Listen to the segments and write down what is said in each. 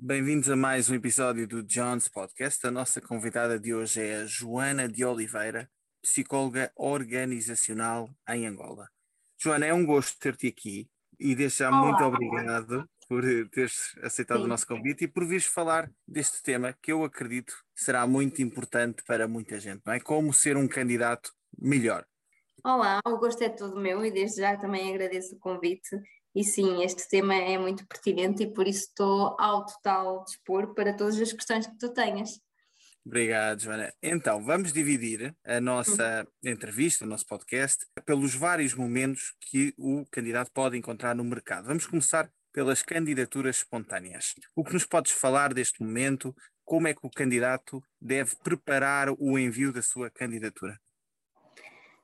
Bem-vindos a mais um episódio do John's Podcast. A nossa convidada de hoje é a Joana de Oliveira, psicóloga organizacional em Angola. Joana, é um gosto ter-te aqui e desde já Olá. muito obrigado por teres aceitado Sim. o nosso convite e por vires falar deste tema que eu acredito será muito importante para muita gente, não é? Como ser um candidato melhor. Olá, o gosto é todo meu e desde já também agradeço o convite. E sim, este tema é muito pertinente e por isso estou ao total dispor para todas as questões que tu tenhas. Obrigado, Joana. Então, vamos dividir a nossa entrevista, o nosso podcast, pelos vários momentos que o candidato pode encontrar no mercado. Vamos começar pelas candidaturas espontâneas. O que nos podes falar deste momento? Como é que o candidato deve preparar o envio da sua candidatura?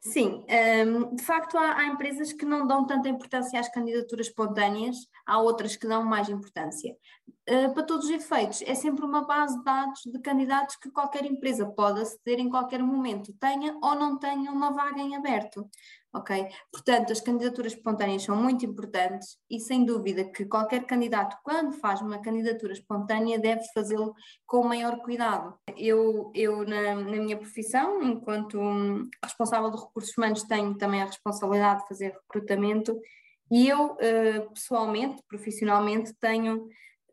Sim, hum, de facto há, empresas que não dão tanta importância às candidaturas espontâneas, há outras que dão mais importância. Uh, para todos os efeitos, é sempre uma base de dados de candidatos que qualquer empresa pode aceder em qualquer momento, tenha ou não tenha uma vaga em aberto. Ok? Portanto, as candidaturas espontâneas são muito importantes e sem dúvida que qualquer candidato, quando faz uma candidatura espontânea, deve fazê-lo com o maior cuidado. Eu, eu na, na minha profissão, enquanto hum, responsável de recursos humanos, tenho também a responsabilidade de fazer recrutamento e eu, eh, pessoalmente, profissionalmente, tenho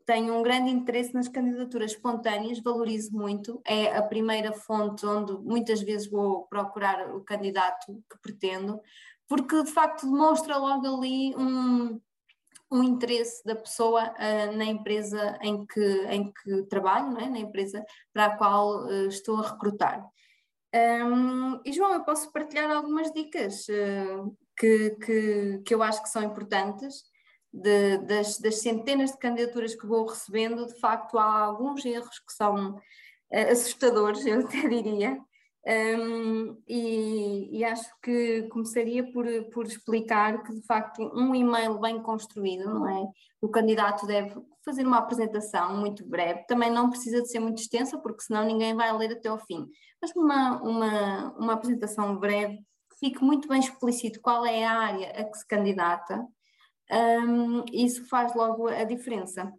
tenho um grande interesse nas candidaturas espontâneas, valorizo muito, é a primeira fonte onde muitas vezes vou procurar o candidato que pretendo, porque de facto demonstra logo ali um, um interesse da pessoa uh, na empresa em que, em que trabalho, é? na empresa para a qual uh, estou a recrutar. Um, e João, eu posso partilhar algumas dicas uh, que, que, que eu acho que são importantes de, das, das, centenas de candidaturas que vou recebendo, de facto há alguns erros que são uh, assustadores, eu até diria, um, e, e, acho que começaria por, por explicar que de facto um e-mail bem construído, não é? O candidato deve fazer uma apresentação muito breve, também não precisa de ser muito extensa, porque senão ninguém vai ler até ao fim, mas uma, uma, uma apresentação breve que fique muito bem explícito qual é a área a que se candidata, um, isso faz logo a diferença.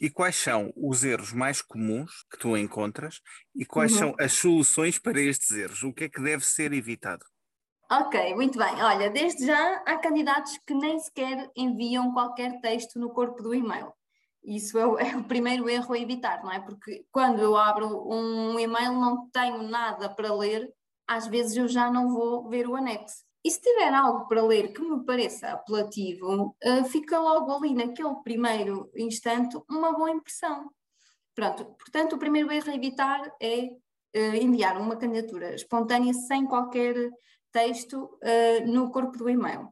E quais são os erros mais comuns que tu encontras e quais Uhum. são as soluções para estes erros? O que é que deve ser evitado? Ok, muito bem. Olha, desde já há candidatos que nem sequer enviam qualquer texto no corpo do e-mail. Isso é o, é o primeiro erro a evitar, não é? Porque quando eu abro um e-mail não tenho nada para ler, às vezes eu já não vou ver o anexo. E se tiver algo para ler que me pareça apelativo, uh, fica logo ali naquele primeiro instante uma boa impressão. Pronto, portanto, o primeiro erro a evitar é uh, enviar uma candidatura espontânea sem qualquer texto uh, no corpo do e-mail.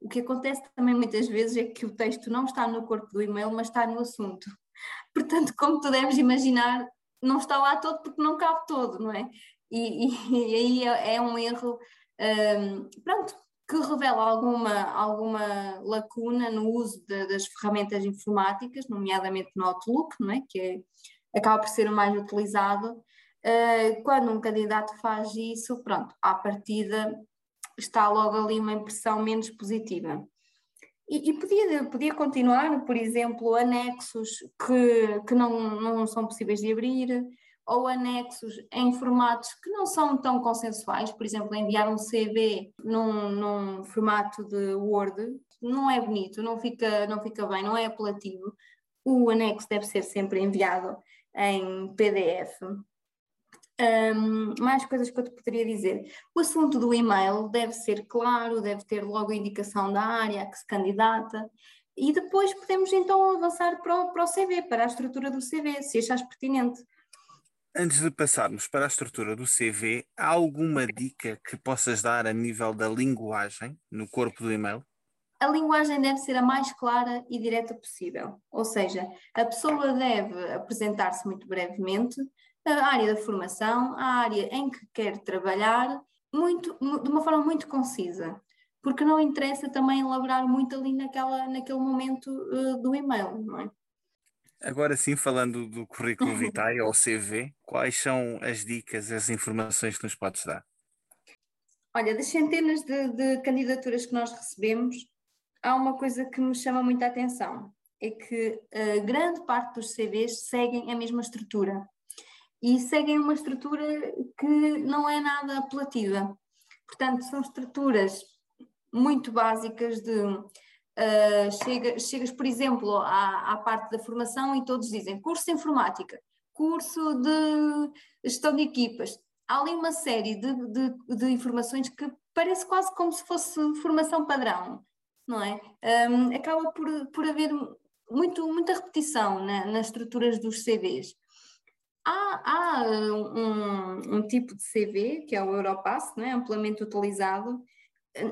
O que acontece também muitas vezes é que o texto não está no corpo do e-mail, mas está no assunto. Portanto, como tu deves imaginar, não está lá todo porque não cabe todo, não é? E, e, e aí é, é um erro um, pronto, que revela alguma, alguma lacuna no uso de, das ferramentas informáticas, nomeadamente no Outlook, não é? que é, acaba por ser o mais utilizado. Uh, quando um candidato faz isso, pronto, à partida está logo ali uma impressão menos positiva. E, e podia, podia continuar, por exemplo, anexos que, que não, não são possíveis de abrir, ou anexos em formatos que não são tão consensuais, por exemplo, enviar um CV num, num, formato de Word, não é bonito, não fica, não fica bem, não é apelativo. O anexo deve ser sempre enviado em PDF. Um, mais coisas que eu te poderia dizer. O assunto do e-mail deve ser claro, deve ter logo a indicação da área que se candidata. E depois podemos então avançar para o, para o CV, para a estrutura do CV, se achares pertinente. Antes de passarmos para a estrutura do CV, há alguma dica que possas dar a nível da linguagem no corpo do e-mail? A linguagem deve ser a mais clara e direta possível, ou seja, a pessoa deve apresentar-se muito brevemente, a área da formação, a área em que quer trabalhar, muito, de uma forma muito concisa, porque não interessa também elaborar muito ali naquela, naquele momento uh, do e-mail, não é? Agora sim, falando do currículo vitae ou CV, quais são as dicas, as informações que nos podes dar? Olha, das centenas de, de, candidaturas que nós recebemos, há uma coisa que me chama muita atenção, é que a grande parte dos CVs seguem a mesma estrutura e seguem uma estrutura que não é nada apelativa. Portanto, são estruturas muito básicas de uh, chega, chegas, por exemplo, à, à, parte da formação e todos dizem curso de informática, curso de gestão de equipas. Há ali uma série de, de, de informações que parece quase como se fosse formação padrão, não é? Um, acaba por, por haver muito, muita repetição na, nas estruturas dos CVs. Há, há um, um, tipo de CV, que é o Europass, é? amplamente utilizado.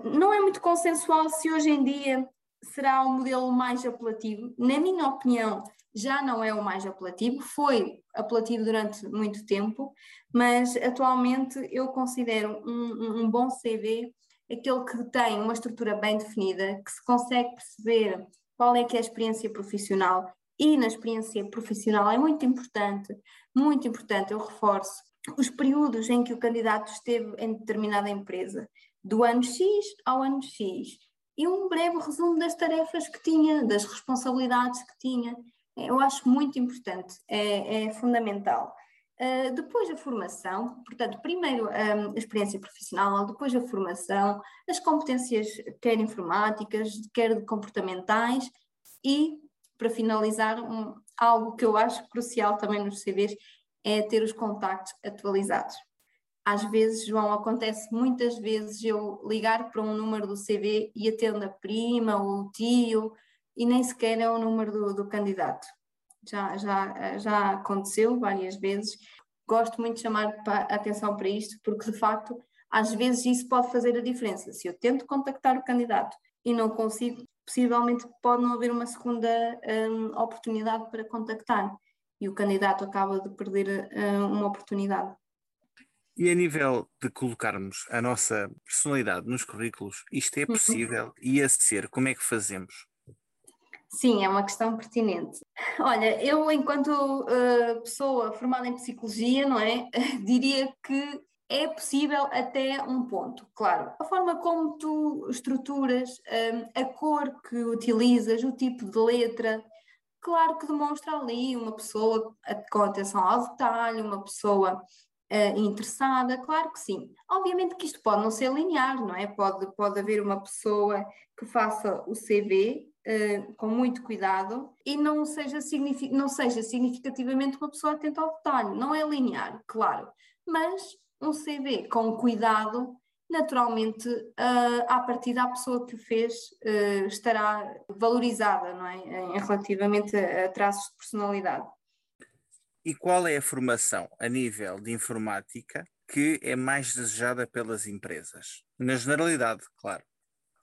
Não é muito consensual se hoje em dia será o modelo mais apelativo. Na minha opinião, já não é o mais apelativo, foi apelativo durante muito tempo, mas atualmente eu considero um, um bom CV aquele que tem uma estrutura bem definida, que se consegue perceber qual é que é a experiência profissional. E na experiência profissional é muito importante, muito importante, eu reforço, os períodos em que o candidato esteve em determinada empresa, do ano X ao ano X, e um breve resumo das tarefas que tinha, das responsabilidades que tinha. Eu acho muito importante, é, é fundamental. Uh, depois a formação, portanto, primeiro um, a experiência profissional, depois a formação, as competências quer informáticas, quer comportamentais e, para finalizar, um, algo que eu acho crucial também nos CVs é ter os contactos atualizados. Às vezes, João, acontece muitas vezes eu ligar para um número do CV e atendo a prima ou o tio e nem sequer é o número do, do candidato já, já, já aconteceu várias vezes. Gosto muito de chamar a atenção para isto, porque de facto, às vezes isso pode fazer a diferença. Se eu tento contactar o candidato e não consigo, possivelmente pode não haver uma segunda um, oportunidade para contactar e o candidato acaba de perder uh, uma oportunidade. E a nível de colocarmos a nossa personalidade nos currículos, isto é uhum. possível? Uhum. E a ser, como é que fazemos? Sim, é uma questão pertinente. Olha, eu, enquanto uh, pessoa formada em psicologia, não é? Diria que é possível até um ponto, claro. A forma como tu estruturas, um, a cor que utilizas, o tipo de letra, claro que demonstra ali uma pessoa com atenção ao detalhe, uma pessoa uh, interessada, claro que sim. Obviamente que isto pode não ser linear, não é? Pode, pode haver uma pessoa que faça o CV uh, com muito cuidado e não seja, não seja significativamente uma pessoa atenta ao detalhe. Não é linear, claro, mas um CV com cuidado naturalmente, uh, à partida, pessoa que fez uh, estará valorizada, não é? Em, relativamente a, a, traços de personalidade. E qual é a formação a nível de informática que é mais desejada pelas empresas? Na generalidade, claro.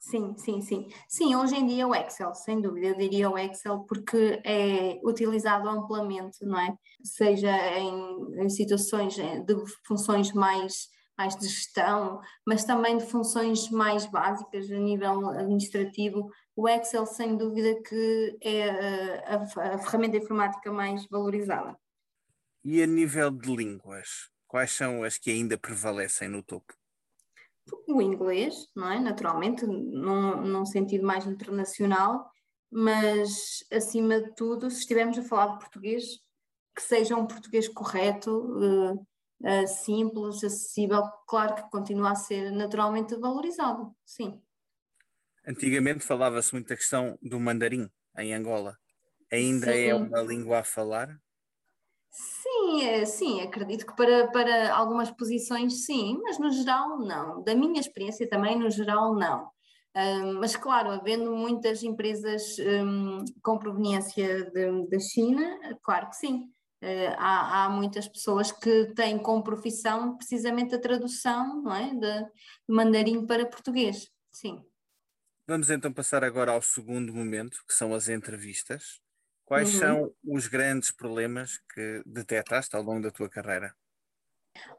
Sim, sim, sim. Sim, hoje em dia o Excel, sem dúvida, eu diria o Excel porque é utilizado amplamente, não é? Seja em, em situações eh, de funções mais, mais de gestão, mas também de funções mais básicas a nível administrativo. O Excel, sem dúvida, que é eh, a, a, a ferramenta informática mais valorizada. E a nível de línguas, quais são as que ainda prevalecem no topo? o inglês, não é? Naturalmente, num, num sentido mais internacional, mas acima de tudo, se estivermos a falar de português, que seja um português correto, uh, uh, simples, acessível, claro que continua a ser naturalmente valorizado, sim. Antigamente falava-se muito da questão do mandarim em Angola. Ainda sim. é uma língua a falar? Sim, é, sim, acredito que para, para algumas posições sim, mas no geral não. Da minha experiência também, no geral, não. Mas claro, havendo muitas empresas um, com proveniência da China, claro que sim. Uh, há, há, muitas pessoas que têm como profissão precisamente a tradução não é? de mandarim para português, sim. Vamos então passar agora ao segundo momento, que são as entrevistas. Quais uhum. são os grandes problemas que detectaste ao longo da tua carreira?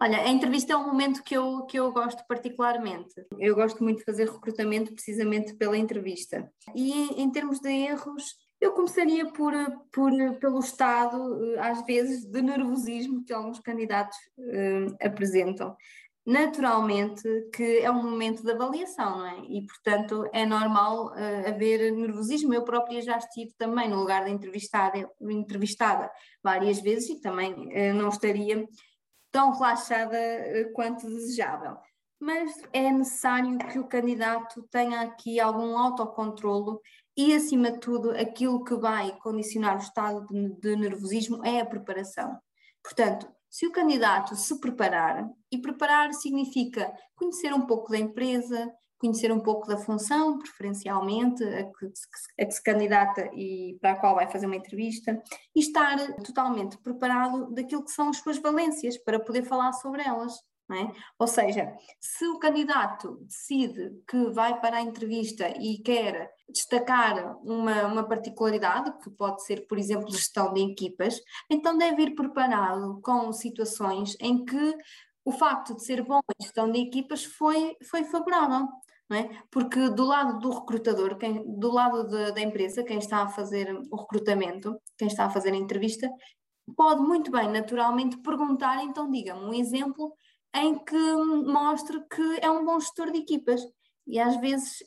Olha, a entrevista é um momento que eu, que eu gosto particularmente. Eu gosto muito de fazer recrutamento precisamente pela entrevista. E em, em termos de erros, eu começaria por, por, pelo estado, às vezes, de nervosismo que alguns candidatos uh, apresentam. Naturalmente que é um momento de avaliação, não é? E, portanto, é normal uh, haver nervosismo. Eu própria já estive também no lugar da entrevistada, entrevistada várias vezes e também uh, não estaria tão relaxada uh, quanto desejável. Mas é necessário que o candidato tenha aqui algum autocontrolo e, acima de tudo, aquilo que vai condicionar o estado de, de nervosismo é a preparação. Portanto, se o candidato se preparar, e preparar significa conhecer um pouco da empresa, conhecer um pouco da função, preferencialmente, a que, a que, se candidata e para a qual vai fazer uma entrevista, e estar totalmente preparado daquilo que são as suas valências para poder falar sobre elas. É? Ou seja, se o candidato decide que vai para a entrevista e quer destacar uma, uma particularidade, que pode ser, por exemplo, gestão de equipas, então deve ir preparado com situações em que o facto de ser bom em gestão de equipas foi, foi favorável. É? Porque do lado do recrutador, quem, do lado de, da empresa, quem está a fazer o recrutamento, quem está a fazer a entrevista, pode muito bem, naturalmente, perguntar, então diga-me um exemplo em que mostre que é um bom gestor de equipas. E às vezes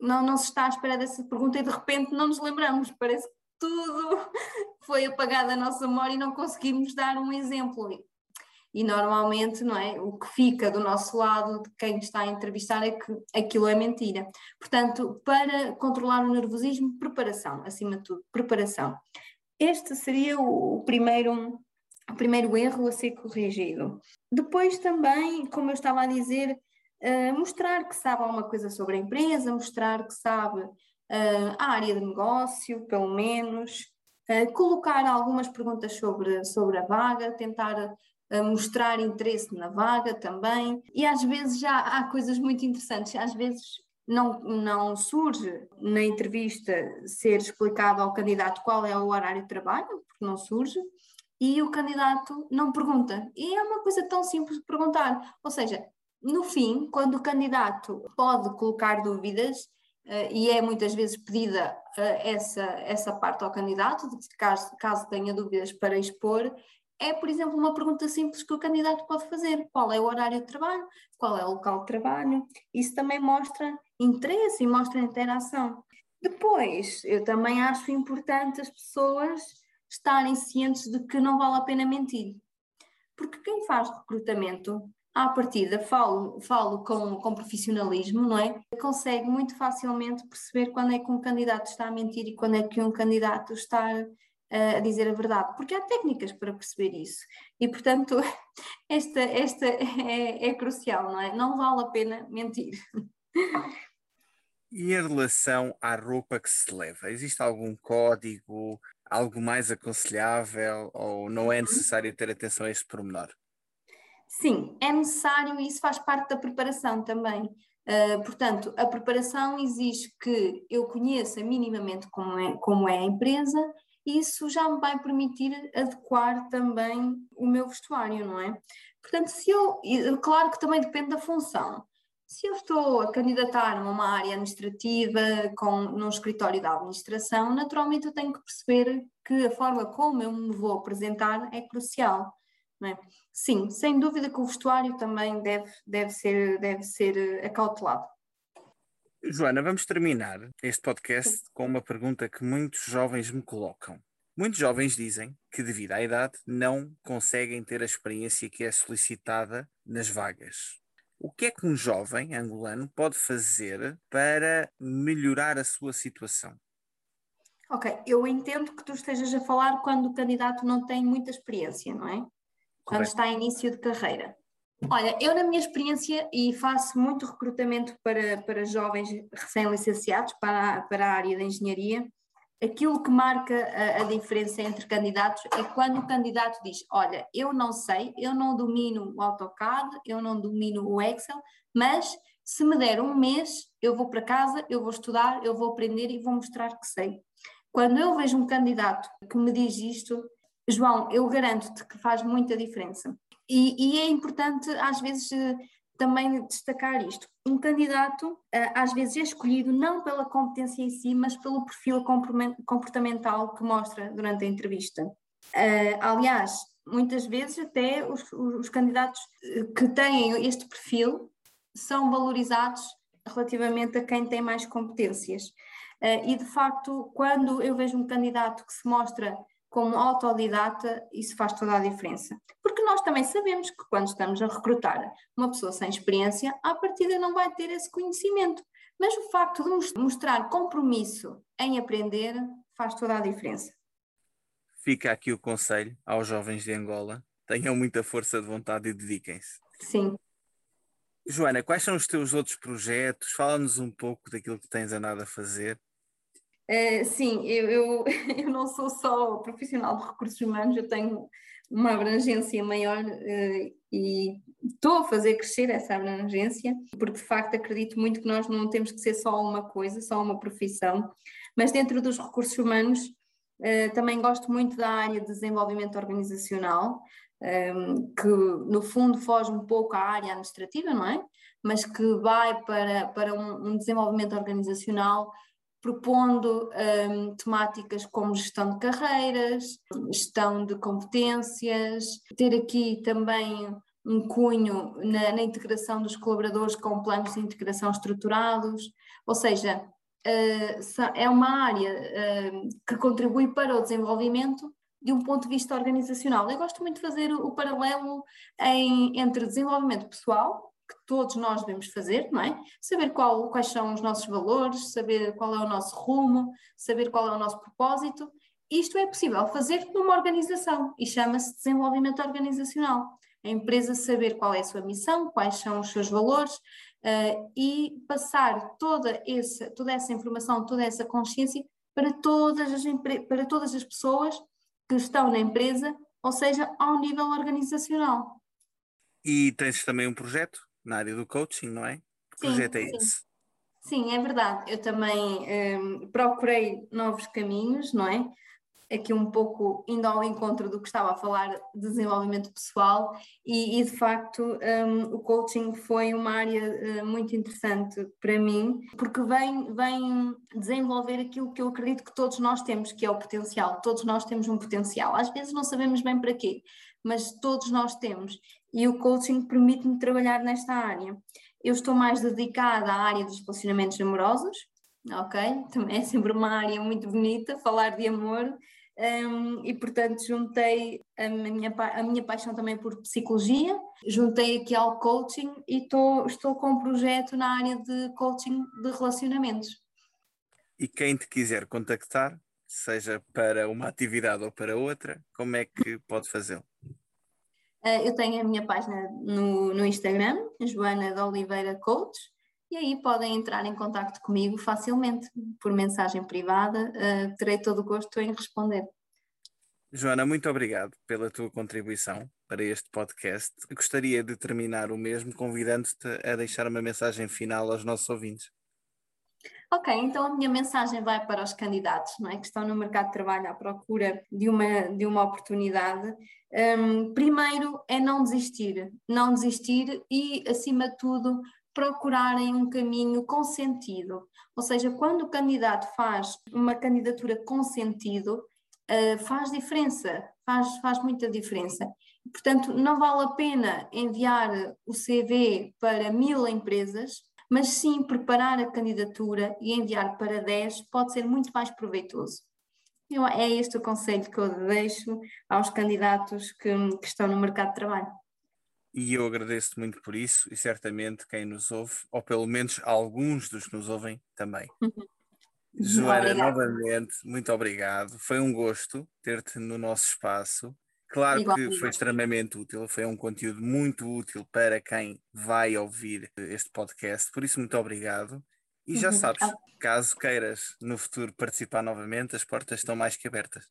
não, não se está à espera dessa pergunta e de repente não nos lembramos, parece que tudo foi apagado da nossa memória e não conseguimos dar um exemplo. E normalmente, não é? O que fica do nosso lado, de quem está a entrevistar, é que aquilo é mentira. Portanto, para controlar o nervosismo, preparação, acima de tudo, preparação. Este seria o primeiro o primeiro erro a ser corrigido. Depois também, como eu estava a dizer, uh, mostrar que sabe alguma coisa sobre a empresa, mostrar que sabe uh, a área de negócio, pelo menos, uh, colocar algumas perguntas sobre, sobre a vaga, tentar mostrar interesse na vaga também. E às vezes já há coisas muito interessantes, às vezes não, não surge na entrevista ser explicado ao candidato qual é o horário de trabalho, porque não surge, e o candidato não pergunta. E é uma coisa tão simples de perguntar. Ou seja, no fim, quando o candidato pode colocar dúvidas, uh, e é muitas vezes pedida uh, essa, essa parte ao candidato, caso, caso tenha dúvidas para expor, é, por exemplo, uma pergunta simples que o candidato pode fazer: qual é o horário de trabalho, qual é o local de trabalho. Isso também mostra interesse e mostra interação. Depois, eu também acho importante as pessoas estarem cientes de que não vale a pena mentir. Porque quem faz recrutamento, à partida, falo, falo com, com profissionalismo, não é? Consegue muito facilmente perceber quando é que um candidato está a mentir e quando é que um candidato está a dizer a verdade, porque há técnicas para perceber isso. E, portanto, esta, esta é, é crucial, não é? Não vale a pena mentir. E em relação à roupa que se leva, existe algum código, algo mais aconselhável ou não é uhum. necessário ter atenção a este pormenor? Sim, é necessário e isso faz parte da preparação também. Uh, portanto, a preparação exige que eu conheça minimamente como é, como é a empresa e isso já me vai permitir adequar também o meu vestuário, não é? Portanto, se eu, claro que também depende da função. Se eu estou a candidatar-me a uma área administrativa com, num escritório da administração, naturalmente eu tenho que perceber que a forma como eu me vou apresentar é crucial. É? Sim, sem dúvida que o vestuário também deve, deve, ser, deve ser eh, acautelado. Joana, vamos terminar este podcast com uma pergunta que muitos jovens me colocam. Muitos jovens dizem que, devido à idade, não conseguem ter a experiência que é solicitada nas vagas. O que é que um jovem angolano pode fazer para melhorar a sua situação? Ok, eu entendo que tu estejas a falar quando o candidato não tem muita experiência, não é? Correto. Quando está em início de carreira. Olha, eu na minha experiência, e faço muito recrutamento para, para jovens recém-licenciados para, para a área da engenharia, aquilo que marca a, a, diferença entre candidatos é quando o candidato diz: Olha, eu não sei, eu não domino o AutoCAD, eu não domino o Excel, mas se me der um mês, eu vou para casa, eu vou estudar, eu vou aprender e vou mostrar que sei. Quando eu vejo um candidato que me diz isto, João, eu garanto-te que faz muita diferença. E, e é importante, às vezes, também destacar isto. Um candidato eh, às vezes é escolhido não pela competência em si, mas pelo perfil comportamental que mostra durante a entrevista. Uh, aliás, muitas vezes até os, os, candidatos que têm este perfil são valorizados relativamente a quem tem mais competências. E de facto, quando eu vejo um candidato que se mostra como autodidata, isso faz toda a diferença. Porque nós também sabemos que quando estamos a recrutar uma pessoa sem experiência, à partida não vai ter esse conhecimento. Mas o facto de mostrar compromisso em aprender faz toda a diferença. Fica aqui o conselho aos jovens de Angola: tenham muita força de vontade e dediquem-se. Sim. Joana, quais são os teus outros projetos? Fala-nos um pouco daquilo que tens andado a fazer. Uh, sim, eu, eu, eu, não sou só profissional de recursos humanos, eu tenho uma abrangência maior uh, e estou a fazer crescer essa abrangência, porque de facto acredito muito que nós não temos que ser só uma coisa, só uma profissão, mas dentro dos recursos humanos uh, também gosto muito da área de desenvolvimento organizacional, um, ehm, que no fundo foge um pouco à área administrativa, não é? Mas que vai para, para um, um desenvolvimento organizacional propondo um, temáticas como gestão de carreiras, gestão de competências, ter aqui também um cunho na, na integração dos colaboradores com planos de integração estruturados, ou seja, uh, é uma área uh, que contribui para o desenvolvimento de um ponto de vista organizacional. Eu gosto muito de fazer o, o paralelo em, entre desenvolvimento pessoal, que todos nós devemos fazer, não é? Saber qual, quais são os nossos valores, saber qual é o nosso rumo, saber qual é o nosso propósito. Isto é possível fazer numa organização e chama-se desenvolvimento organizacional. A empresa saber qual é a sua missão, quais são os seus valores uh, e passar toda essa, toda essa informação, toda essa consciência para todas, as para todas as pessoas que estão na empresa, ou seja, ao nível organizacional. E tens também um projeto na área do coaching, não é? Que sim, projeto é sim. esse? Sim, é verdade. Eu também um, procurei novos caminhos, não é? Aqui um pouco indo ao encontro do que estava a falar de desenvolvimento pessoal e, e de facto um, o coaching foi uma área uh, muito interessante para mim porque vem, vem desenvolver aquilo que eu acredito que todos nós temos, que é o potencial. Todos nós temos um potencial. Às vezes não sabemos bem para quê, mas todos nós temos e o coaching permite-me trabalhar nesta área. Eu estou mais dedicada à área dos relacionamentos amorosos, ok? Também é sempre uma área muito bonita, falar de amor, um, e portanto juntei a minha, a minha paixão também por psicologia, juntei aqui ao coaching e tô, estou com um projeto na área de coaching de relacionamentos. E quem te quiser contactar, seja para uma atividade ou para outra, como é que pode fazê-lo? Uh, eu tenho a minha página no, no Instagram, Joana de Oliveira Coach, e aí podem entrar em contato comigo facilmente, por mensagem privada, uh, terei todo o gosto em responder. Joana, muito obrigado pela tua contribuição para este podcast. Gostaria de terminar o mesmo convidando-te a deixar uma mensagem final aos nossos ouvintes. Ok, então a minha mensagem vai para os candidatos não é, que estão no mercado de trabalho à procura de uma, de uma oportunidade. Um, primeiro é não desistir, não desistir e, acima de tudo, procurarem um caminho com sentido. Ou seja, quando o candidato faz uma candidatura com sentido, uh, faz diferença, faz, faz muita diferença. Portanto, não vale a pena enviar o CV para mil empresas mas sim preparar a candidatura e enviar para 10 pode ser muito mais proveitoso. Eu, é este o conselho que eu deixo aos candidatos que, que estão no mercado de trabalho. E eu agradeço muito por isso e certamente quem nos ouve, ou pelo menos alguns dos que nos ouvem também. Joana, novamente, muito obrigado. Foi um gosto ter-te no nosso espaço. Claro que foi extremamente útil, foi um conteúdo muito útil para quem vai ouvir este podcast, por isso, muito obrigado. E já uhum. sabes, caso queiras no futuro participar novamente, as portas estão mais que abertas.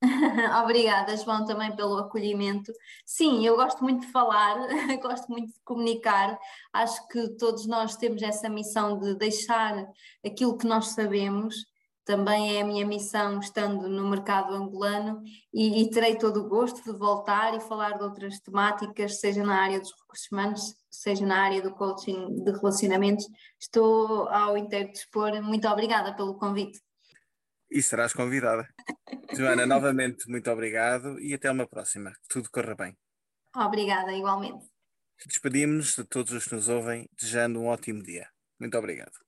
Obrigada, João, também pelo acolhimento. Sim, eu gosto muito de falar, gosto muito de comunicar. Acho que todos nós temos essa missão de deixar aquilo que nós sabemos também é a minha missão estando no mercado angolano e, e, terei todo o gosto de voltar e falar de outras temáticas, seja na área dos recursos humanos, seja na área do coaching de relacionamentos. Estou ao inteiro dispor. Muito obrigada pelo convite. E serás convidada. Joana, novamente, muito obrigado e até uma próxima. Que tudo corra bem. Obrigada, igualmente. Despedimos-nos de todos os que nos ouvem, desejando um ótimo dia. Muito obrigado.